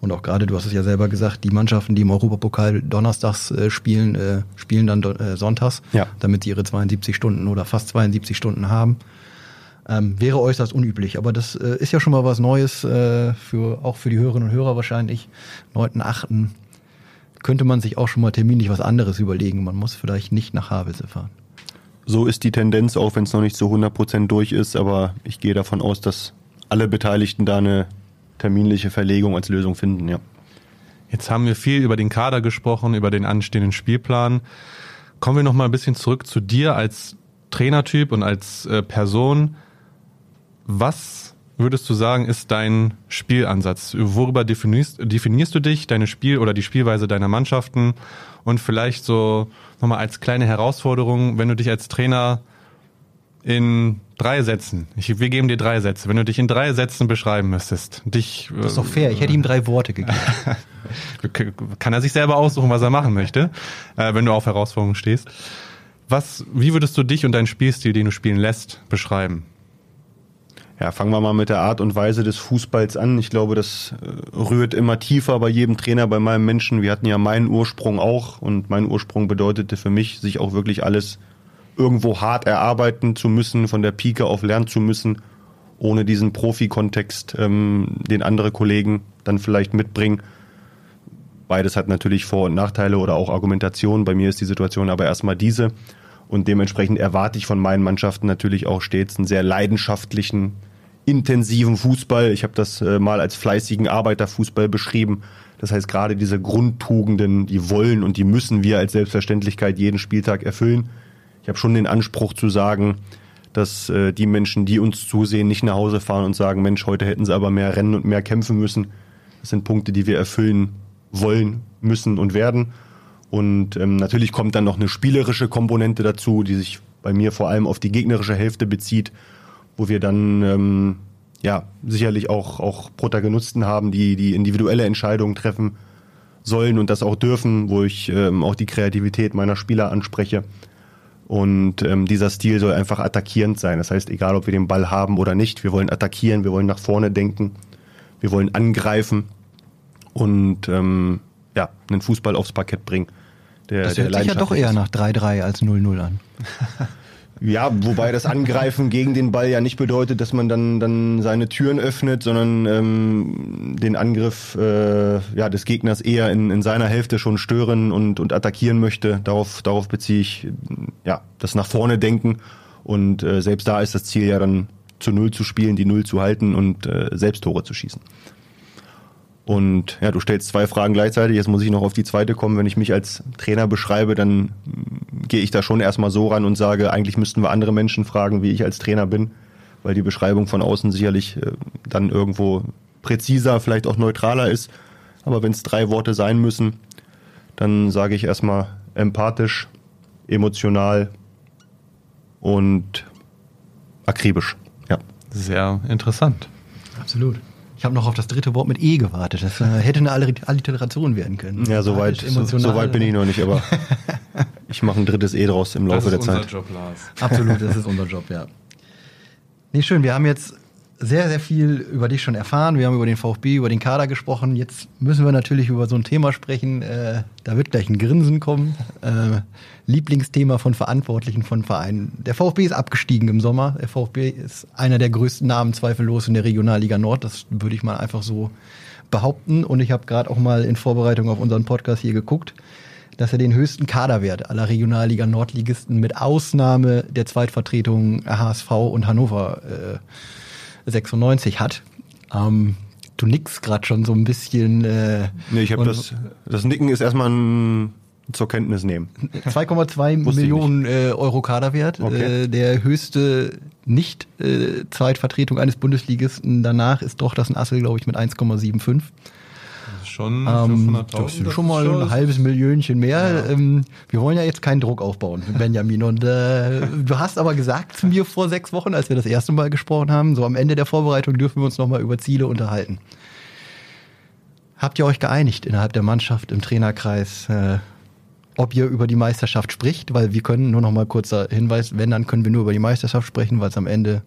und auch gerade, du hast es ja selber gesagt, die Mannschaften, die im Europapokal donnerstags äh, spielen, äh, spielen dann äh, sonntags, ja. damit sie ihre 72 Stunden oder fast 72 Stunden haben. Ähm, wäre äußerst unüblich, aber das äh, ist ja schon mal was Neues, äh, für, auch für die Hörerinnen und Hörer wahrscheinlich. 9.8. könnte man sich auch schon mal terminlich was anderes überlegen. Man muss vielleicht nicht nach Havelse fahren. so ist die Tendenz, auch wenn es noch nicht zu 100% durch ist. Aber ich gehe davon aus, dass alle Beteiligten da eine terminliche Verlegung als Lösung finden, ja. Jetzt haben wir viel über den Kader gesprochen, über den anstehenden Spielplan. Kommen wir noch mal ein bisschen zurück zu dir als Trainertyp und als äh, Person. Was würdest du sagen, ist dein Spielansatz? Worüber definierst, definierst du dich, deine Spiel- oder die Spielweise deiner Mannschaften? Und vielleicht so nochmal als kleine Herausforderung, wenn du dich als Trainer in drei Sätzen, ich, wir geben dir drei Sätze, wenn du dich in drei Sätzen beschreiben müsstest, dich. Das ist doch fair, ich hätte ihm drei Worte gegeben. Kann er sich selber aussuchen, was er machen möchte, äh, wenn du auf Herausforderungen stehst. Was, wie würdest du dich und deinen Spielstil, den du spielen lässt, beschreiben? Ja, fangen wir mal mit der Art und Weise des Fußballs an. Ich glaube, das äh, rührt immer tiefer bei jedem Trainer, bei meinem Menschen. Wir hatten ja meinen Ursprung auch und mein Ursprung bedeutete für mich, sich auch wirklich alles irgendwo hart erarbeiten zu müssen, von der Pike auf lernen zu müssen, ohne diesen Profi-Kontext, ähm, den andere Kollegen dann vielleicht mitbringen. Beides hat natürlich Vor- und Nachteile oder auch Argumentation. Bei mir ist die Situation aber erstmal diese. Und dementsprechend erwarte ich von meinen Mannschaften natürlich auch stets einen sehr leidenschaftlichen, intensiven Fußball. Ich habe das äh, mal als fleißigen Arbeiterfußball beschrieben. Das heißt, gerade diese Grundtugenden, die wollen und die müssen wir als Selbstverständlichkeit jeden Spieltag erfüllen. Ich habe schon den Anspruch zu sagen, dass äh, die Menschen, die uns zusehen, nicht nach Hause fahren und sagen, Mensch, heute hätten sie aber mehr rennen und mehr kämpfen müssen. Das sind Punkte, die wir erfüllen wollen, müssen und werden. Und ähm, natürlich kommt dann noch eine spielerische Komponente dazu, die sich bei mir vor allem auf die gegnerische Hälfte bezieht, wo wir dann ähm, ja sicherlich auch, auch Protagonisten haben, die die individuelle Entscheidungen treffen sollen und das auch dürfen, wo ich ähm, auch die Kreativität meiner Spieler anspreche. Und ähm, dieser Stil soll einfach attackierend sein. Das heißt, egal ob wir den Ball haben oder nicht, wir wollen attackieren, wir wollen nach vorne denken, wir wollen angreifen und ähm, ja, einen Fußball aufs Parkett bringen. Der, das hört der sich ja doch eher nach 3-3 als 0-0 an. Ja, wobei das Angreifen gegen den Ball ja nicht bedeutet, dass man dann, dann seine Türen öffnet, sondern ähm, den Angriff äh, ja, des Gegners eher in, in seiner Hälfte schon stören und, und attackieren möchte. Darauf, darauf beziehe ich ja, das nach vorne denken. Und äh, selbst da ist das Ziel ja dann zu Null zu spielen, die Null zu halten und äh, selbst Tore zu schießen. Und ja, du stellst zwei Fragen gleichzeitig. Jetzt muss ich noch auf die zweite kommen. Wenn ich mich als Trainer beschreibe, dann gehe ich da schon erstmal so ran und sage, eigentlich müssten wir andere Menschen fragen, wie ich als Trainer bin, weil die Beschreibung von außen sicherlich äh, dann irgendwo präziser, vielleicht auch neutraler ist. Aber wenn es drei Worte sein müssen, dann sage ich erstmal empathisch, emotional und akribisch. Ja. Sehr interessant. Absolut. Ich habe noch auf das dritte Wort mit E gewartet. Das äh, hätte eine Alliteration werden können. Ja, so weit, so, so weit bin ich noch nicht, aber ich mache ein drittes E draus im Laufe der Zeit. Das ist unser Job, Lars. Absolut, das ist unser Job, ja. Nee, schön. Wir haben jetzt sehr, sehr viel über dich schon erfahren. Wir haben über den VfB, über den Kader gesprochen. Jetzt müssen wir natürlich über so ein Thema sprechen. Äh, da wird gleich ein Grinsen kommen. Äh, Lieblingsthema von Verantwortlichen von Vereinen. Der VfB ist abgestiegen im Sommer. Der VfB ist einer der größten Namen zweifellos in der Regionalliga Nord. Das würde ich mal einfach so behaupten. Und ich habe gerade auch mal in Vorbereitung auf unseren Podcast hier geguckt, dass er den höchsten Kaderwert aller Regionalliga Nordligisten mit Ausnahme der Zweitvertretung HSV und Hannover äh, 96 hat. Ähm, du nickst gerade schon so ein bisschen. Äh, nee, ich habe das. Das Nicken ist erstmal ein zur Kenntnis nehmen. 2,2 Millionen äh, Euro Kaderwert. Okay. Äh, der höchste nicht äh, Zweitvertretung eines Bundesligisten danach ist doch das ein Assel, glaube ich, mit 1,75 schon ähm, Das ist schon mal ein halbes Millionchen mehr. Ja. Ähm, wir wollen ja jetzt keinen Druck aufbauen, Benjamin. Und äh, du hast aber gesagt zu mir vor sechs Wochen, als wir das erste Mal gesprochen haben, so am Ende der Vorbereitung dürfen wir uns nochmal über Ziele unterhalten. Habt ihr euch geeinigt innerhalb der Mannschaft im Trainerkreis, äh, ob ihr über die Meisterschaft spricht? Weil wir können, nur nochmal kurzer Hinweis, wenn, dann können wir nur über die Meisterschaft sprechen, weil es am Ende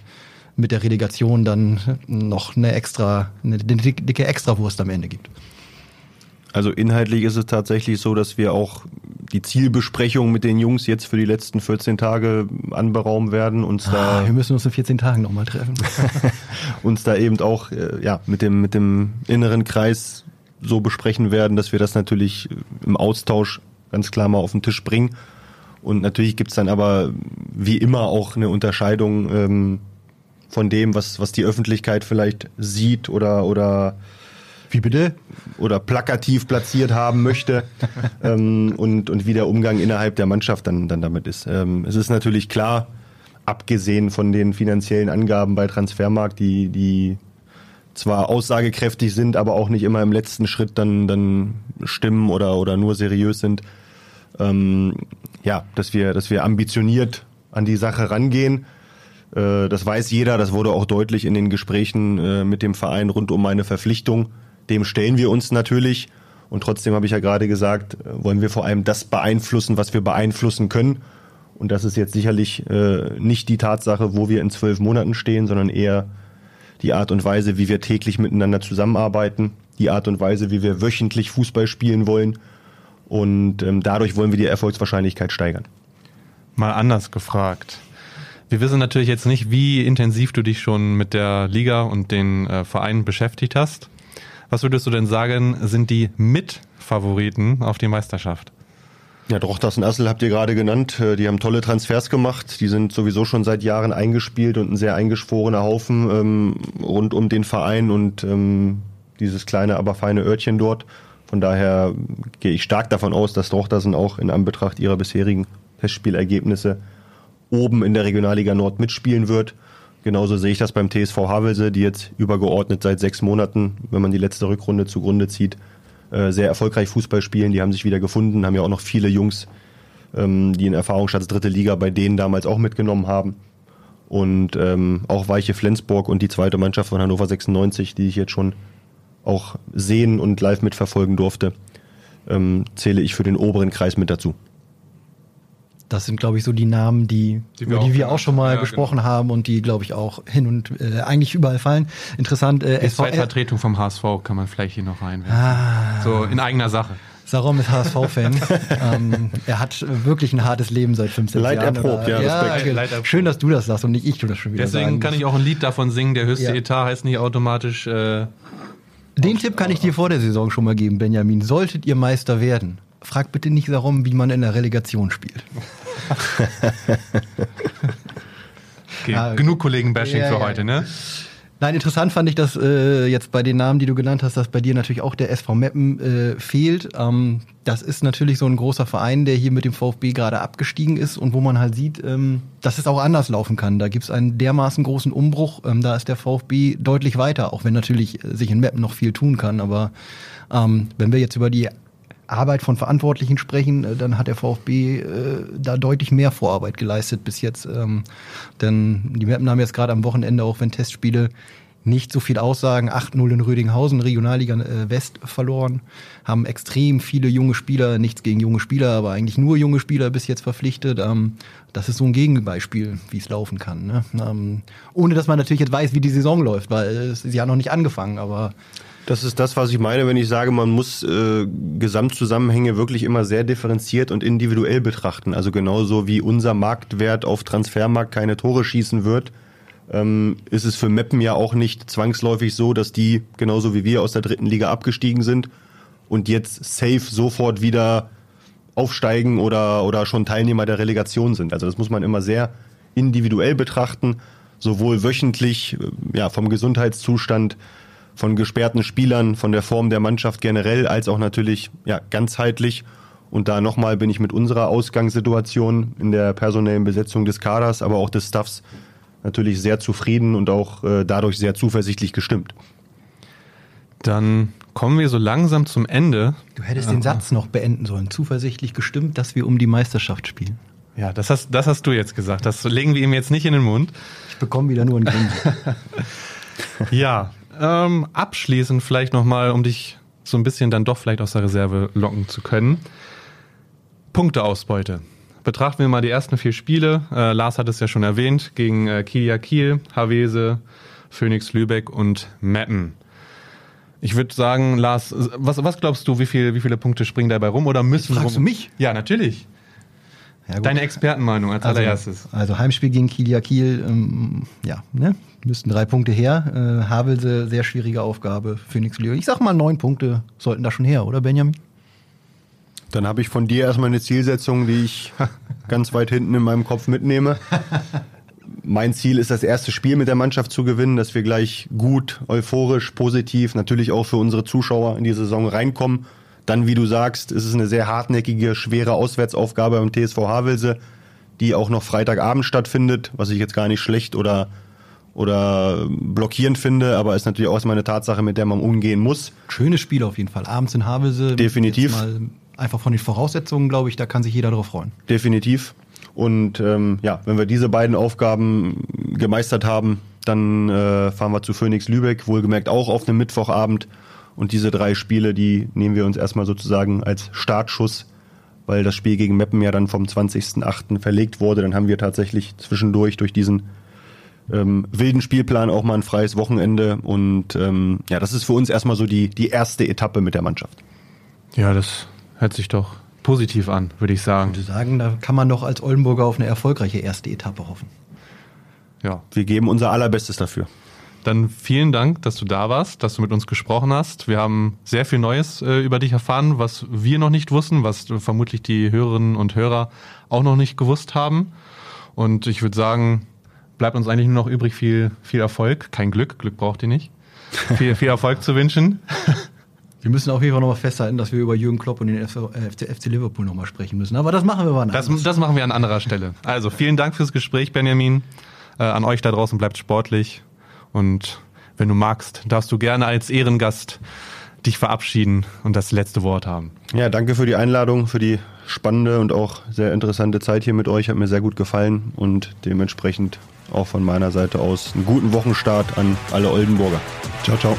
mit der Relegation dann noch eine extra, eine dicke Extrawurst am Ende gibt. Also inhaltlich ist es tatsächlich so, dass wir auch die Zielbesprechung mit den Jungs jetzt für die letzten 14 Tage anberaumen werden. Uns ah, da, wir müssen uns in 14 Tagen nochmal treffen. uns da eben auch äh, ja, mit, dem, mit dem inneren Kreis so besprechen werden, dass wir das natürlich im Austausch ganz klar mal auf den Tisch bringen Und natürlich gibt's dann aber wie immer auch eine Unterscheidung ähm, von dem, was, was die Öffentlichkeit vielleicht sieht oder, oder wie bitte? Oder plakativ platziert haben möchte ähm, und, und wie der Umgang innerhalb der Mannschaft dann, dann damit ist. Ähm, es ist natürlich klar, abgesehen von den finanziellen Angaben bei Transfermarkt, die, die zwar aussagekräftig sind, aber auch nicht immer im letzten Schritt dann, dann stimmen oder, oder nur seriös sind, ähm, ja, dass wir, dass wir ambitioniert an die Sache rangehen. Äh, das weiß jeder, das wurde auch deutlich in den Gesprächen äh, mit dem Verein rund um meine Verpflichtung. Dem stellen wir uns natürlich. Und trotzdem habe ich ja gerade gesagt, äh, wollen wir vor allem das beeinflussen, was wir beeinflussen können. Und das ist jetzt sicherlich äh, nicht die Tatsache, wo wir in zwölf Monaten stehen, sondern eher die Art und Weise, wie wir täglich miteinander zusammenarbeiten, die Art und Weise, wie wir wöchentlich Fußball spielen wollen. Und ähm, dadurch wollen wir die Erfolgswahrscheinlichkeit steigern. Mal anders gefragt. Wir wissen natürlich jetzt nicht, wie intensiv du dich schon mit der Liga und den äh, Vereinen beschäftigt hast. Was würdest du denn sagen, sind die Mitfavoriten auf die Meisterschaft? Ja, Drochtas und Assel habt ihr gerade genannt. Äh, die haben tolle Transfers gemacht. Die sind sowieso schon seit Jahren eingespielt und ein sehr eingeschworener Haufen ähm, rund um den Verein und ähm, dieses kleine, aber feine Örtchen dort. Von daher gehe ich stark davon aus, dass Drochtersen auch in Anbetracht ihrer bisherigen Testspielergebnisse oben in der Regionalliga Nord mitspielen wird. Genauso sehe ich das beim TSV Havelse, die jetzt übergeordnet seit sechs Monaten, wenn man die letzte Rückrunde zugrunde zieht, äh, sehr erfolgreich Fußball spielen. Die haben sich wieder gefunden, haben ja auch noch viele Jungs, ähm, die in Erfahrungsschatz dritte Liga bei denen damals auch mitgenommen haben. Und ähm, auch Weiche Flensburg und die zweite Mannschaft von Hannover 96, die ich jetzt schon auch sehen und live mitverfolgen durfte, ähm, zähle ich für den oberen Kreis mit dazu. Das sind, glaube ich, so die Namen, die, die über die wir auch schon mal ja, gesprochen genau. haben und die, glaube ich, auch hin und äh, eigentlich überall fallen. Interessant. Äh, die Zweitvertretung vom HSV kann man vielleicht hier noch reinwerfen. Ah. So in eigener Sache. Sarom ist HSV-Fan. ähm, er hat wirklich ein hartes Leben seit 15 Leid Jahren. Erprobt, ja, ja okay. Leid erprobt. Schön, dass du das sagst und nicht ich du das schon wieder Deswegen sagen kann ich auch ein Lied davon singen. Der höchste ja. Etat heißt nicht automatisch. Äh, Den Tipp kann ich dir vor der Saison schon mal geben, Benjamin. Solltet ihr Meister werden, fragt bitte nicht darum, wie man in der Relegation spielt. okay, ah, genug Kollegen-Bashing ja, für ja, heute, ne? Nein, interessant fand ich, dass äh, jetzt bei den Namen, die du genannt hast, dass bei dir natürlich auch der SV Meppen äh, fehlt. Ähm, das ist natürlich so ein großer Verein, der hier mit dem VfB gerade abgestiegen ist und wo man halt sieht, ähm, dass es auch anders laufen kann. Da gibt es einen dermaßen großen Umbruch. Ähm, da ist der VfB deutlich weiter, auch wenn natürlich äh, sich in Meppen noch viel tun kann. Aber ähm, wenn wir jetzt über die Arbeit von Verantwortlichen sprechen, äh, dann hat der VfB äh, da deutlich mehr Vorarbeit geleistet bis jetzt. Ähm, denn die Mappen haben jetzt gerade am Wochenende, auch wenn Testspiele nicht so viel aussagen, 8-0 in Rödinghausen, Regionalliga äh, West verloren, haben extrem viele junge Spieler, nichts gegen junge Spieler, aber eigentlich nur junge Spieler bis jetzt verpflichtet. Ähm, das ist so ein Gegenbeispiel, wie es laufen kann. Ne? Ähm, ohne dass man natürlich jetzt weiß, wie die Saison läuft, weil es ist ja noch nicht angefangen, aber das ist das, was ich meine, wenn ich sage, man muss äh, Gesamtzusammenhänge wirklich immer sehr differenziert und individuell betrachten. Also genauso wie unser Marktwert auf Transfermarkt keine Tore schießen wird, ähm, ist es für Meppen ja auch nicht zwangsläufig so, dass die genauso wie wir aus der dritten Liga abgestiegen sind und jetzt safe sofort wieder aufsteigen oder, oder schon Teilnehmer der Relegation sind. Also das muss man immer sehr individuell betrachten, sowohl wöchentlich, äh, ja, vom Gesundheitszustand, von gesperrten Spielern, von der Form der Mannschaft generell, als auch natürlich ja, ganzheitlich. Und da nochmal bin ich mit unserer Ausgangssituation in der personellen Besetzung des Kaders, aber auch des Staffs natürlich sehr zufrieden und auch äh, dadurch sehr zuversichtlich gestimmt. Dann kommen wir so langsam zum Ende. Du hättest den Satz noch beenden sollen. Zuversichtlich gestimmt, dass wir um die Meisterschaft spielen. Ja, das hast, das hast du jetzt gesagt. Das legen wir ihm jetzt nicht in den Mund. Ich bekomme wieder nur einen Grinsen. ja, ähm, abschließend vielleicht nochmal, um dich so ein bisschen dann doch vielleicht aus der Reserve locken zu können. Punkteausbeute. Betrachten wir mal die ersten vier Spiele. Äh, Lars hat es ja schon erwähnt, gegen äh, Kilia Kiel, Havese, Phoenix Lübeck und Meppen. Ich würde sagen, Lars, was, was glaubst du, wie, viel, wie viele Punkte springen dabei rum oder müssen Fragst rum? du mich? Ja, natürlich. Ja, Deine Expertenmeinung als also, allererstes. Also Heimspiel gegen Kilia Kiel, ähm, ja, ne? müssten drei Punkte her. Äh, Havelse, sehr schwierige Aufgabe. Phoenix Leo. Ich sag mal, neun Punkte sollten da schon her, oder Benjamin? Dann habe ich von dir erstmal eine Zielsetzung, die ich ganz weit hinten in meinem Kopf mitnehme. mein Ziel ist, das erste Spiel mit der Mannschaft zu gewinnen, dass wir gleich gut, euphorisch, positiv, natürlich auch für unsere Zuschauer in die Saison reinkommen. Dann, wie du sagst, ist es eine sehr hartnäckige, schwere Auswärtsaufgabe beim TSV Havelse, die auch noch Freitagabend stattfindet, was ich jetzt gar nicht schlecht oder, oder blockierend finde, aber ist natürlich auch meine Tatsache, mit der man umgehen muss. Schönes Spiel auf jeden Fall. Abends in Havelse. Definitiv. einfach von den Voraussetzungen, glaube ich, da kann sich jeder darauf freuen. Definitiv. Und ähm, ja, wenn wir diese beiden Aufgaben gemeistert haben, dann äh, fahren wir zu Phoenix Lübeck, wohlgemerkt auch auf einem Mittwochabend. Und diese drei Spiele, die nehmen wir uns erstmal sozusagen als Startschuss, weil das Spiel gegen Meppen ja dann vom 20.08. verlegt wurde. Dann haben wir tatsächlich zwischendurch durch diesen ähm, wilden Spielplan auch mal ein freies Wochenende. Und ähm, ja, das ist für uns erstmal so die, die erste Etappe mit der Mannschaft. Ja, das hört sich doch positiv an, würde ich sagen. Ich würde sagen, da kann man doch als Oldenburger auf eine erfolgreiche erste Etappe hoffen. Ja. Wir geben unser allerbestes dafür. Dann vielen Dank, dass du da warst, dass du mit uns gesprochen hast. Wir haben sehr viel Neues äh, über dich erfahren, was wir noch nicht wussten, was vermutlich die Hörerinnen und Hörer auch noch nicht gewusst haben. Und ich würde sagen, bleibt uns eigentlich nur noch übrig, viel, viel Erfolg. Kein Glück, Glück braucht ihr nicht. viel, viel Erfolg zu wünschen. Wir müssen auf jeden Fall nochmal festhalten, dass wir über Jürgen Klopp und den FC, FC Liverpool nochmal sprechen müssen. Aber das machen wir wann das, das machen wir an anderer Stelle. Also vielen Dank fürs Gespräch, Benjamin. Äh, an euch da draußen bleibt sportlich. Und wenn du magst, darfst du gerne als Ehrengast dich verabschieden und das letzte Wort haben. Ja, danke für die Einladung, für die spannende und auch sehr interessante Zeit hier mit euch. Hat mir sehr gut gefallen und dementsprechend auch von meiner Seite aus einen guten Wochenstart an alle Oldenburger. Ciao, ciao.